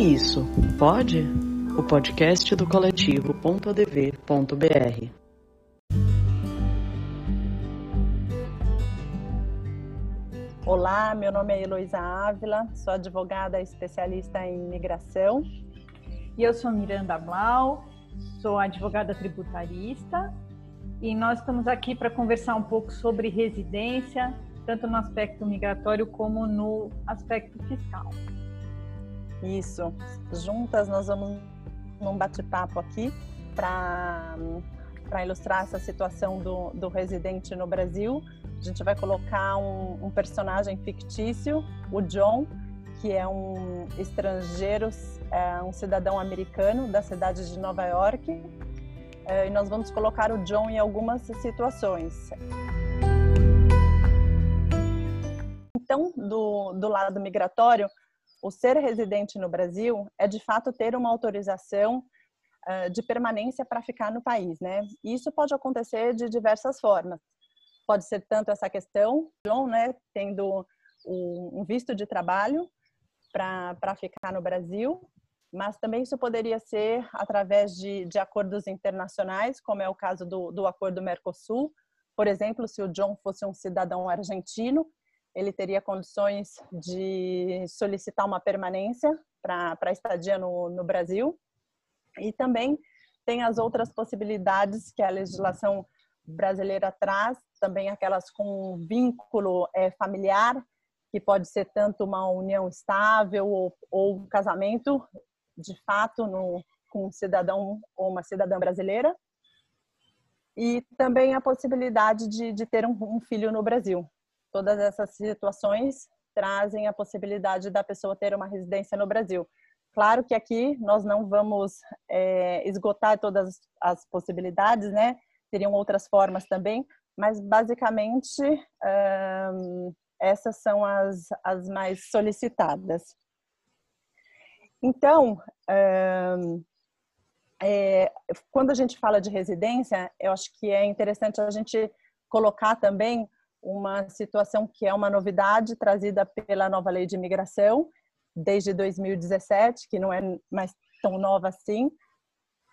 Isso, pode? O podcast do coletivo.adv.br. Olá, meu nome é Heloísa Ávila, sou advogada especialista em imigração. E eu sou Miranda Blau, sou advogada tributarista e nós estamos aqui para conversar um pouco sobre residência, tanto no aspecto migratório como no aspecto fiscal. Isso. Juntas nós vamos num bate-papo aqui para para ilustrar essa situação do, do residente no Brasil. A gente vai colocar um, um personagem fictício, o John, que é um estrangeiro, é um cidadão americano da cidade de Nova York. É, e nós vamos colocar o John em algumas situações. Então, do, do lado migratório, o ser residente no Brasil é de fato ter uma autorização de permanência para ficar no país, né? E isso pode acontecer de diversas formas. Pode ser tanto essa questão, John, né, tendo um visto de trabalho para ficar no Brasil, mas também isso poderia ser através de, de acordos internacionais, como é o caso do, do acordo Mercosul. Por exemplo, se o John fosse um cidadão argentino, ele teria condições de solicitar uma permanência para estadia no, no Brasil. E também tem as outras possibilidades que a legislação brasileira traz, também aquelas com vínculo é, familiar, que pode ser tanto uma união estável ou, ou um casamento de fato no, com um cidadão ou uma cidadã brasileira. E também a possibilidade de, de ter um, um filho no Brasil. Todas essas situações trazem a possibilidade da pessoa ter uma residência no Brasil. Claro que aqui nós não vamos é, esgotar todas as possibilidades, né? Teriam outras formas também, mas basicamente essas são as, as mais solicitadas. Então, é, quando a gente fala de residência, eu acho que é interessante a gente colocar também uma situação que é uma novidade trazida pela nova lei de imigração desde 2017, que não é mais tão nova assim,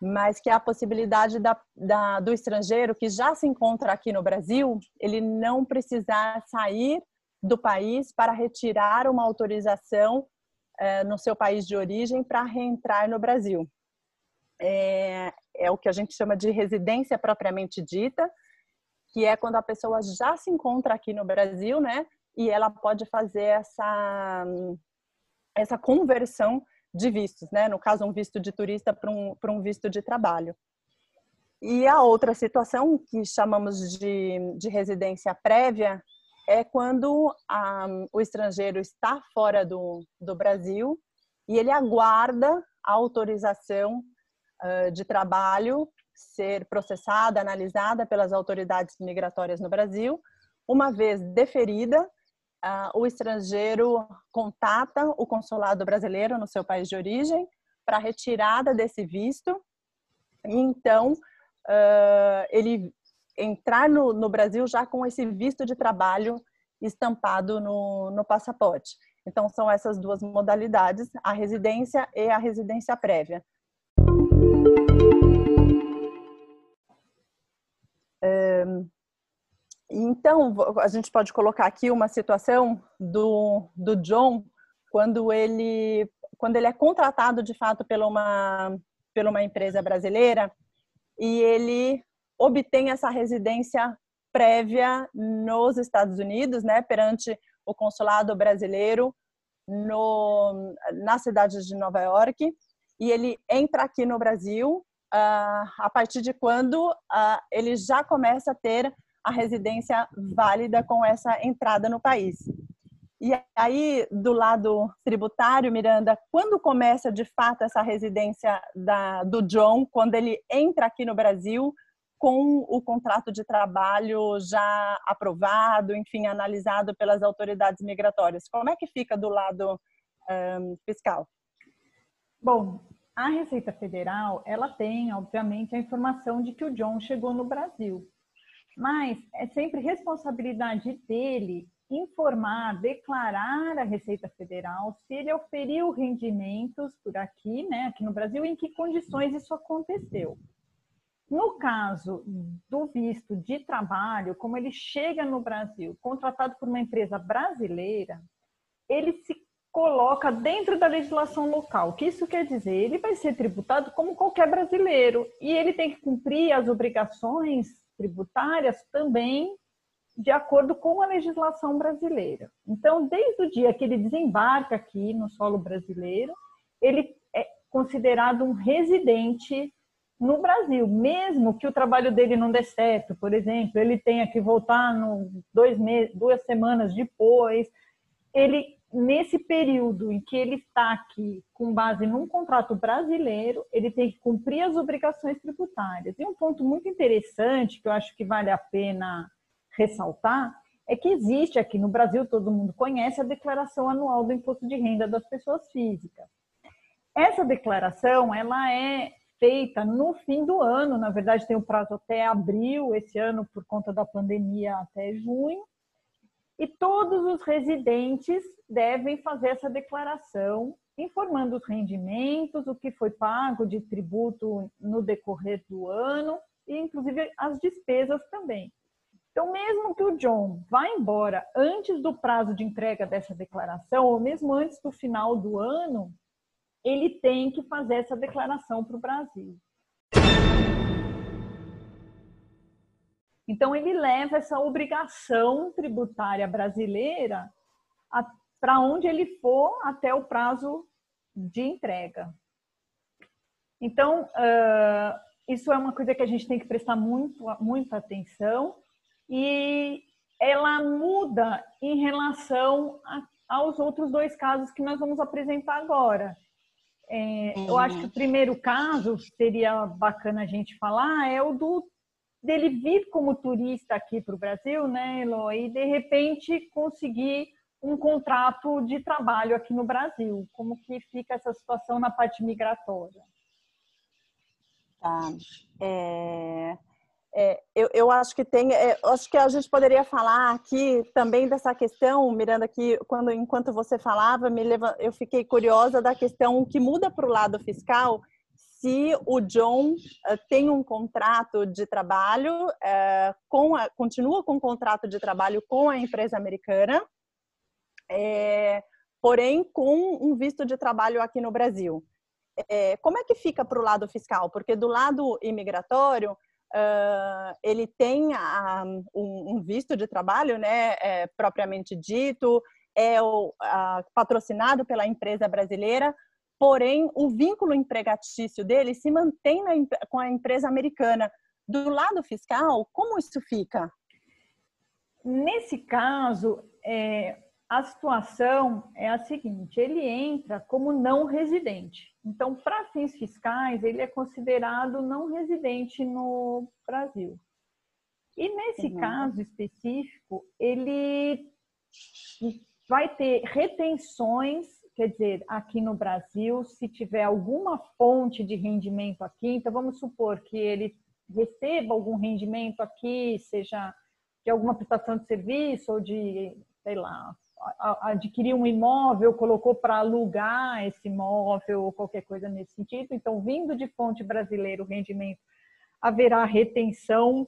mas que é a possibilidade da, da, do estrangeiro que já se encontra aqui no Brasil, ele não precisar sair do país para retirar uma autorização é, no seu país de origem para reentrar no Brasil. É, é o que a gente chama de residência propriamente dita, que é quando a pessoa já se encontra aqui no Brasil, né? E ela pode fazer essa, essa conversão de vistos, né? No caso, um visto de turista para um, um visto de trabalho. E a outra situação que chamamos de, de residência prévia é quando a, o estrangeiro está fora do, do Brasil e ele aguarda a autorização uh, de trabalho ser processada, analisada pelas autoridades migratórias no Brasil. Uma vez deferida, uh, o estrangeiro contata o consulado brasileiro no seu país de origem para retirada desse visto. Então, uh, ele entrar no, no, Brasil já com esse visto de trabalho estampado no, no passaporte. Então, são essas duas modalidades, a residência e a residência prévia. Então, a gente pode colocar aqui uma situação do, do John quando ele, quando ele é contratado de fato pela uma, pela uma empresa brasileira e ele obtém essa residência prévia nos Estados Unidos, né, perante o consulado brasileiro no, na cidade de Nova York, e ele entra aqui no Brasil a partir de quando uh, ele já começa a ter a residência válida com essa entrada no país. E aí, do lado tributário, Miranda, quando começa de fato essa residência da, do John, quando ele entra aqui no Brasil com o contrato de trabalho já aprovado, enfim, analisado pelas autoridades migratórias? Como é que fica do lado um, fiscal? Bom, a Receita Federal, ela tem, obviamente, a informação de que o John chegou no Brasil. Mas é sempre responsabilidade dele informar, declarar a Receita Federal se ele oferiu rendimentos por aqui, né, aqui no Brasil, em que condições isso aconteceu. No caso do visto de trabalho, como ele chega no Brasil, contratado por uma empresa brasileira, ele se coloca dentro da legislação local. O que isso quer dizer? Ele vai ser tributado como qualquer brasileiro e ele tem que cumprir as obrigações tributárias também de acordo com a legislação brasileira. Então, desde o dia que ele desembarca aqui no solo brasileiro, ele é considerado um residente no Brasil, mesmo que o trabalho dele não dê certo, por exemplo, ele tenha que voltar no dois meses, duas semanas depois, ele nesse período em que ele está aqui com base num contrato brasileiro, ele tem que cumprir as obrigações tributárias. E um ponto muito interessante que eu acho que vale a pena ressaltar é que existe aqui no Brasil, todo mundo conhece a declaração anual do imposto de renda das pessoas físicas. Essa declaração, ela é feita no fim do ano, na verdade tem o prazo até abril, esse ano por conta da pandemia até junho, e todos os residentes devem fazer essa declaração, informando os rendimentos, o que foi pago de tributo no decorrer do ano, e inclusive as despesas também. Então, mesmo que o John vá embora antes do prazo de entrega dessa declaração, ou mesmo antes do final do ano, ele tem que fazer essa declaração para o Brasil. Então, ele leva essa obrigação tributária brasileira para onde ele for até o prazo de entrega. Então, uh, isso é uma coisa que a gente tem que prestar muito, muita atenção e ela muda em relação a, aos outros dois casos que nós vamos apresentar agora. É, uhum. Eu acho que o primeiro caso seria bacana a gente falar é o do dele vir como turista aqui para o Brasil, né, Elo, e de repente conseguir um contrato de trabalho aqui no Brasil. Como que fica essa situação na parte migratória? Tá. É, é, eu, eu, acho que tem, é, acho que a gente poderia falar aqui também dessa questão, Miranda, que quando enquanto você falava, me leva, eu fiquei curiosa da questão que muda para o lado fiscal se o John uh, tem um contrato de trabalho uh, com a, continua com um contrato de trabalho com a empresa americana, é, porém com um visto de trabalho aqui no Brasil. É, como é que fica para o lado fiscal? Porque do lado imigratório uh, ele tem a, um, um, visto de trabalho, né, é, propriamente dito, é o, a, patrocinado pela empresa brasileira, porém o vínculo empregatício dele se mantém na, com a empresa americana. Do lado fiscal, como isso fica? Nesse caso, é, a situação é a seguinte: ele entra como não residente. Então, para fins fiscais, ele é considerado não residente no Brasil. E nesse uhum. caso específico, ele vai ter retenções, quer dizer, aqui no Brasil, se tiver alguma fonte de rendimento aqui, então vamos supor que ele receba algum rendimento aqui, seja de alguma prestação de serviço ou de, sei lá, adquiriu um imóvel, colocou para alugar esse imóvel ou qualquer coisa nesse sentido. Então, vindo de fonte brasileira o rendimento, haverá retenção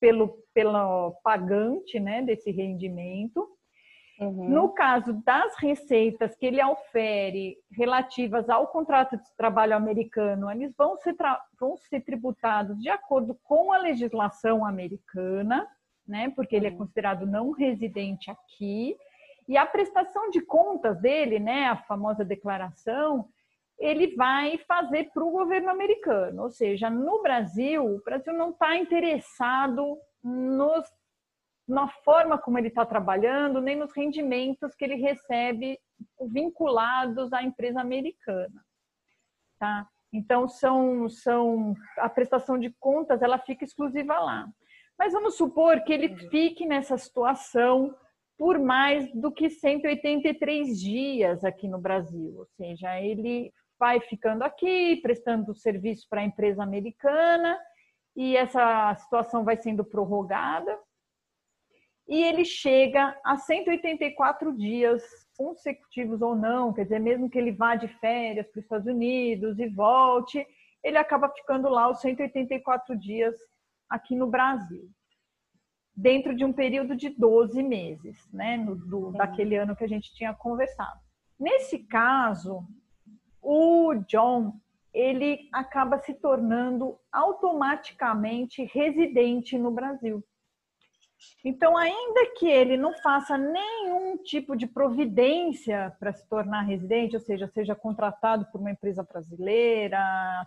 pelo, pelo pagante né, desse rendimento. Uhum. No caso das receitas que ele ofere relativas ao contrato de trabalho americano, eles vão ser, vão ser tributados de acordo com a legislação americana, né, porque ele é uhum. considerado não residente aqui. E a prestação de contas dele, né, a famosa declaração, ele vai fazer para o governo americano. Ou seja, no Brasil, o Brasil não está interessado nos, na forma como ele está trabalhando, nem nos rendimentos que ele recebe vinculados à empresa americana. Tá? Então, são, são, a prestação de contas ela fica exclusiva lá. Mas vamos supor que ele fique nessa situação por mais do que 183 dias aqui no Brasil. Ou seja, ele vai ficando aqui, prestando serviço para a empresa americana, e essa situação vai sendo prorrogada. E ele chega a 184 dias consecutivos ou não, quer dizer, mesmo que ele vá de férias para os Estados Unidos e volte, ele acaba ficando lá os 184 dias aqui no Brasil, dentro de um período de 12 meses, né, no, do, daquele ano que a gente tinha conversado. Nesse caso, o John ele acaba se tornando automaticamente residente no Brasil. Então, ainda que ele não faça nenhum tipo de providência para se tornar residente, ou seja, seja contratado por uma empresa brasileira,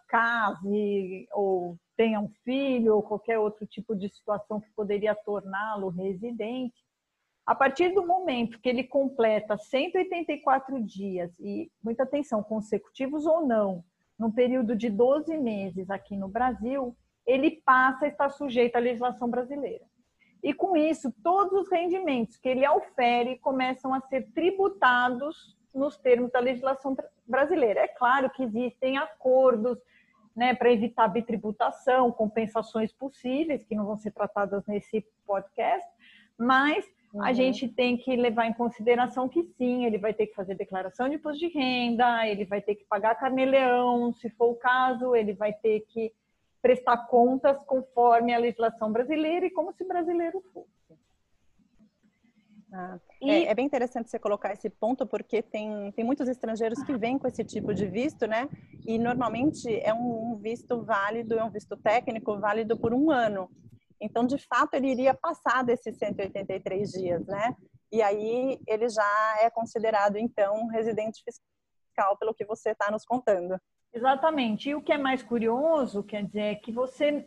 case ou tenha um filho ou qualquer outro tipo de situação que poderia torná-lo residente, a partir do momento que ele completa 184 dias e muita atenção, consecutivos ou não, num período de 12 meses aqui no Brasil, ele passa a estar sujeito à legislação brasileira. E com isso, todos os rendimentos que ele aufere começam a ser tributados nos termos da legislação brasileira. É claro que existem acordos né, para evitar bitributação, compensações possíveis, que não vão ser tratadas nesse podcast, mas uhum. a gente tem que levar em consideração que sim, ele vai ter que fazer declaração de imposto de renda, ele vai ter que pagar carnê-leão, se for o caso, ele vai ter que prestar contas conforme a legislação brasileira e como se brasileiro fosse. Ah, e... é, é, bem interessante você colocar esse ponto, porque tem, tem muitos estrangeiros que vêm com esse tipo de visto, né? E normalmente é um, um visto válido, é um visto técnico válido por um ano. Então, de fato, ele iria passar desses 183 dias, né? E aí ele já é considerado, então, residente fiscal, pelo que você está nos contando. Exatamente. E o que é mais curioso, quer dizer, é que você,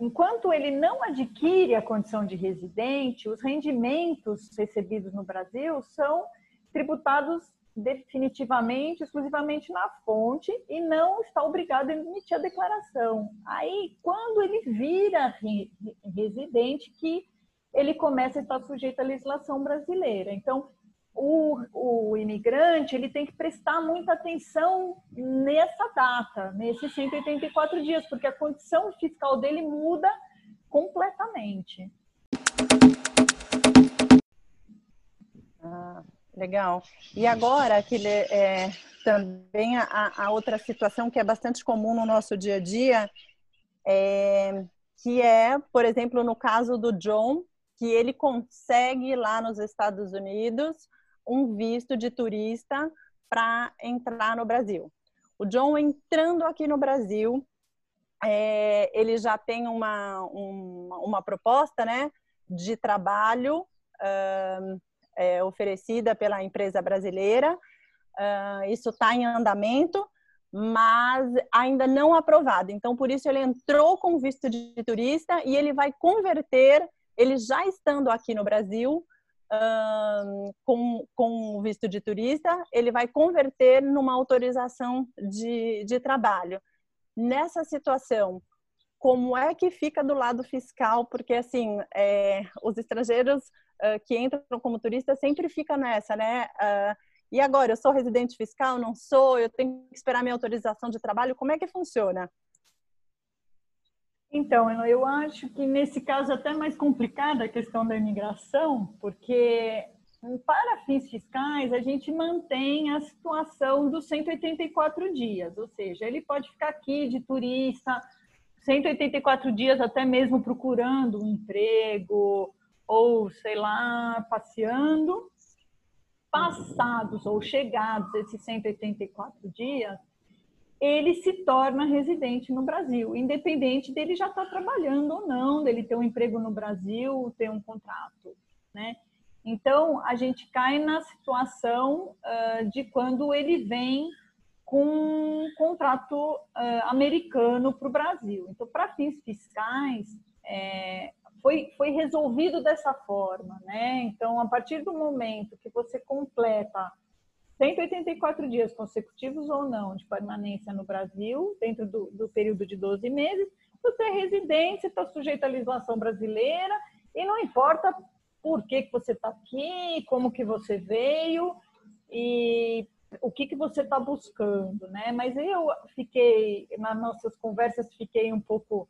enquanto ele não adquire a condição de residente, os rendimentos recebidos no Brasil são tributados definitivamente, exclusivamente na fonte e não está obrigado a emitir a declaração. Aí, quando ele vira residente, que ele começa a estar sujeito à legislação brasileira. Então, o, o imigrante ele tem que prestar muita atenção nessa data, nesses 184 dias, porque a condição fiscal dele muda completamente. Ah, legal. E agora, que é, também a, a, outra situação que é bastante comum no nosso dia a dia, é, que é, por exemplo, no caso do John, que ele consegue lá nos Estados Unidos um visto de turista para entrar no Brasil. O John entrando aqui no Brasil, é, ele já tem uma, uma, uma, proposta né, de trabalho uh, é, oferecida pela empresa brasileira. Uh, isso está em andamento, mas ainda não aprovado. Então, por isso, ele entrou com visto de turista e ele vai converter, ele já estando aqui no Brasil, com, com o visto de turista, ele vai converter numa autorização de, de trabalho. Nessa situação, como é que fica do lado fiscal? Porque, assim, é, os estrangeiros uh, que entram como turistas sempre ficam nessa, né? Uh, e agora, eu sou residente fiscal? Não sou? Eu tenho que esperar minha autorização de trabalho? Como é que funciona? Então, eu acho que nesse caso é até mais complicada a questão da imigração, porque para fins fiscais a gente mantém a situação dos 184 dias, ou seja, ele pode ficar aqui de turista 184 dias até mesmo procurando um emprego ou sei lá, passeando. Passados ou chegados esses 184 dias, ele se torna residente no Brasil, independente dele já estar tá trabalhando ou não, dele ter um emprego no Brasil, ter um contrato, né? Então, a gente cai na situação uh, de quando ele vem com um contrato uh, americano para o Brasil. Então, para fins fiscais, é, foi, foi resolvido dessa forma, né? Então, a partir do momento que você completa 184 dias consecutivos ou não de permanência no Brasil, dentro do, do período de 12 meses, você é residente, está sujeito à legislação brasileira e não importa por que, que você está aqui, como que você veio e o que, que você está buscando, né? Mas eu fiquei, nas nossas conversas, fiquei um pouco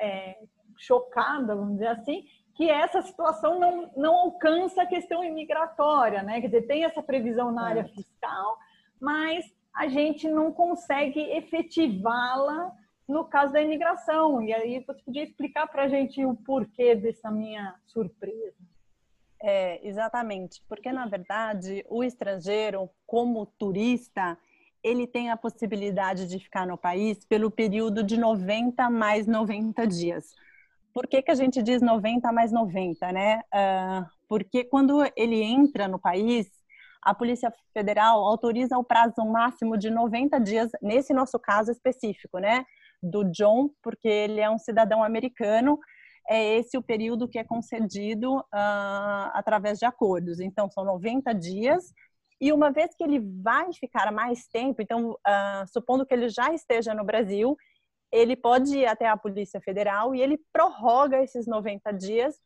é, chocada, vamos dizer assim, que essa situação não, não alcança a questão imigratória, né? Quer dizer, tem essa previsão na área fiscal, mas a gente não consegue efetivá-la no caso da imigração. E aí você podia explicar para a gente o porquê dessa minha surpresa. É, exatamente, porque na verdade o estrangeiro, como turista, ele tem a possibilidade de ficar no país pelo período de 90 mais 90 dias. Por que, que a gente diz 90 mais 90, né? Uh, porque quando ele entra no país, a Polícia Federal autoriza o prazo máximo de 90 dias, nesse nosso caso específico, né? Do John, porque ele é um cidadão americano, é esse o período que é concedido uh, através de acordos. Então, são 90 dias. E uma vez que ele vai ficar mais tempo, então, uh, supondo que ele já esteja no Brasil, ele pode ir até a Polícia Federal e ele prorroga esses 90 dias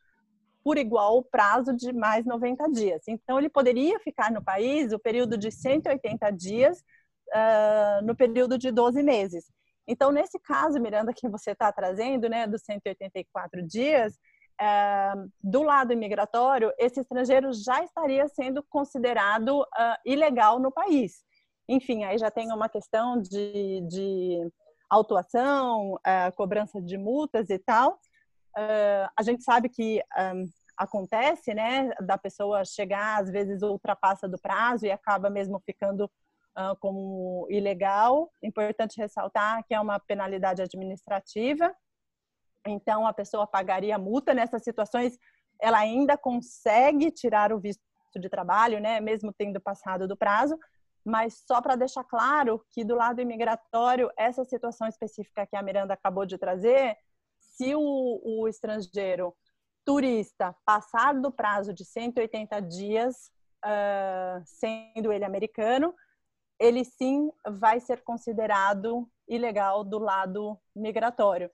por igual prazo de mais 90 dias. Então, ele poderia ficar no país o período de 180 dias uh, no período de 12 meses. Então, nesse caso, Miranda, que você está trazendo, né, dos 184 dias, uh, do lado imigratório, esse estrangeiro já estaria sendo considerado uh, ilegal no país. Enfim, aí já tem uma questão de, de autuação, uh, cobrança de multas e tal. Uh, a gente sabe que um, acontece, né, da pessoa chegar, às vezes ultrapassa do prazo e acaba mesmo ficando uh, como ilegal. Importante ressaltar que é uma penalidade administrativa. Então, a pessoa pagaria multa nessas situações, ela ainda consegue tirar o visto de trabalho, né, mesmo tendo passado do prazo, mas só para deixar claro que do lado imigratório, essa situação específica que a Miranda acabou de trazer, se o, o estrangeiro turista passar do prazo de 180 dias, uh, sendo ele americano, ele sim vai ser considerado ilegal do lado migratório.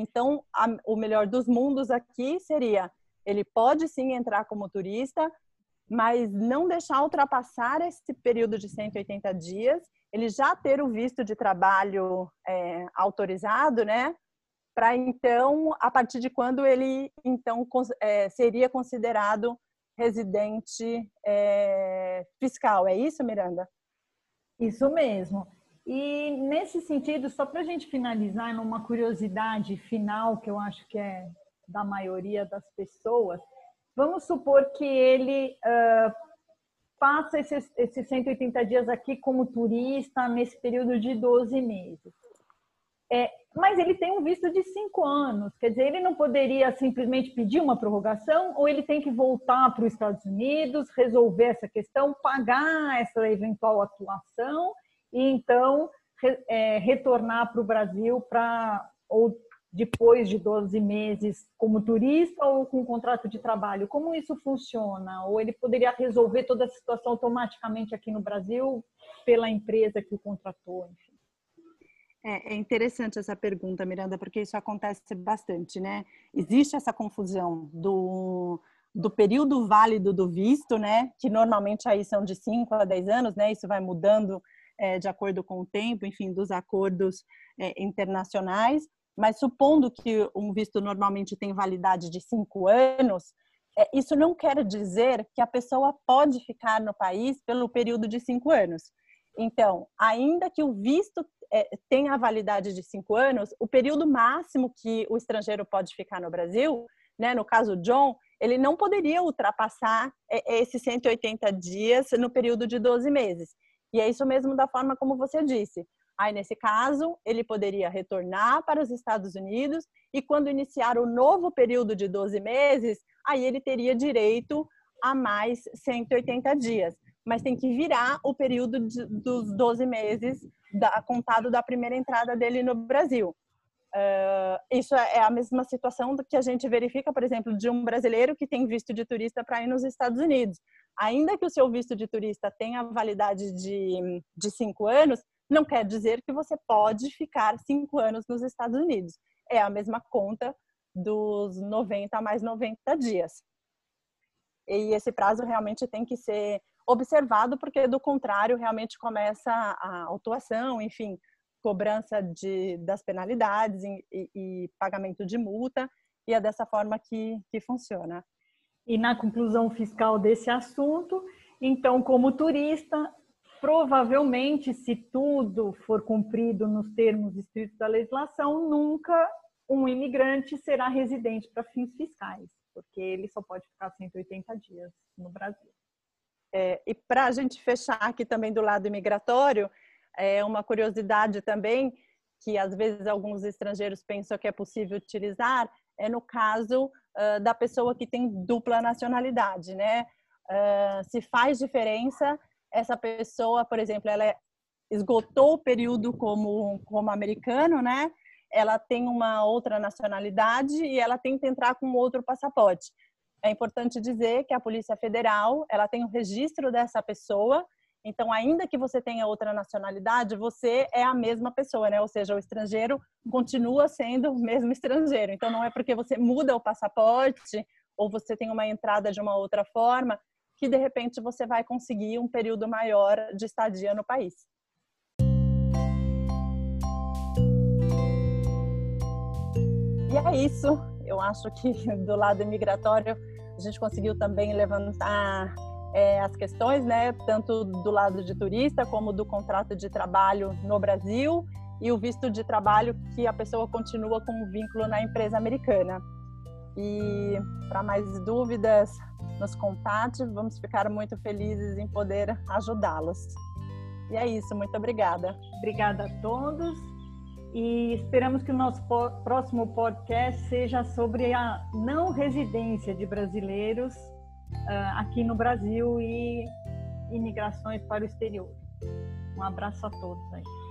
Então, a, o melhor dos mundos aqui seria ele pode sim entrar como turista, mas não deixar ultrapassar esse período de 180 dias, ele já ter o visto de trabalho é, autorizado, né? Para então, a partir de quando ele então é, seria considerado residente é, fiscal. É isso, Miranda? Isso mesmo. E nesse sentido, só para a gente finalizar, numa curiosidade final que eu acho que é da maioria das pessoas, Vamos supor que ele uh, passa esses, esses 180 dias aqui como turista nesse período de 12 meses. É, mas ele tem um visto de cinco anos, quer dizer, ele não poderia simplesmente pedir uma prorrogação ou ele tem que voltar para os Estados Unidos, resolver essa questão, pagar essa eventual atuação e então é, retornar para o Brasil para ou depois de 12 meses como turista ou com contrato de trabalho? Como isso funciona? Ou ele poderia resolver toda a situação automaticamente aqui no Brasil pela empresa que o contratou? Enfim. É, é interessante essa pergunta, Miranda, porque isso acontece bastante, né? Existe essa confusão do, do período válido do visto, né? Que normalmente aí são de 5 a 10 anos, né? Isso vai mudando é, de acordo com o tempo, enfim, dos acordos é, internacionais mas supondo que um visto normalmente tem validade de cinco anos, é, isso não quer dizer que a pessoa pode ficar no país pelo período de cinco anos. Então, ainda que o visto é, tenha a validade de cinco anos, o período máximo que o estrangeiro pode ficar no Brasil, né, no caso John, ele não poderia ultrapassar é, esses 180 dias no período de 12 meses. E é isso mesmo da forma como você disse. Aí, nesse caso, ele poderia retornar para os Estados Unidos e, quando iniciar o novo período de 12 meses, aí ele teria direito a mais 180 dias. Mas tem que virar o período de, dos 12 meses da, contado da primeira entrada dele no Brasil. Uh, isso é a mesma situação que a gente verifica, por exemplo, de um brasileiro que tem visto de turista para ir nos Estados Unidos. Ainda que o seu visto de turista tenha validade de, de cinco anos, não quer dizer que você pode ficar cinco anos nos Estados Unidos. É a mesma conta dos 90 mais 90 dias. E esse prazo realmente tem que ser observado, porque do contrário, realmente começa a autuação, enfim, cobrança de, das penalidades e, e, pagamento de multa. e é dessa forma que, que funciona. E na conclusão fiscal desse assunto, então, como turista, provavelmente, se tudo for cumprido nos termos estritos da legislação, nunca um imigrante será residente para fins fiscais, porque ele só pode ficar 180 dias no Brasil. É, e para a gente fechar aqui também do lado imigratório, é uma curiosidade também que às vezes alguns estrangeiros pensam que é possível utilizar é no caso uh, da pessoa que tem dupla nacionalidade, né? Uh, se faz diferença essa pessoa, por exemplo, ela esgotou o período como como americano, né? Ela tem uma outra nacionalidade e ela tenta entrar com outro passaporte. É importante dizer que a Polícia Federal ela tem o registro dessa pessoa então, ainda que você tenha outra nacionalidade, você é a mesma pessoa, né? Ou seja, o estrangeiro continua sendo o mesmo estrangeiro. Então, não é porque você muda o passaporte ou você tem uma entrada de uma outra forma que de repente você vai conseguir um período maior de estadia no país. E é isso. Eu acho que do lado imigratório a gente conseguiu também levantar é, as questões, né, tanto do lado de turista como do contrato de trabalho no Brasil e o visto de trabalho que a pessoa continua com um vínculo na empresa americana. E para mais dúvidas, nos contate, vamos ficar muito felizes em poder ajudá-los. E é isso, muito obrigada. Obrigada a todos e esperamos que o nosso próximo podcast seja sobre a não residência de brasileiros uh, aqui no Brasil e imigrações para o exterior. Um abraço a todos aí.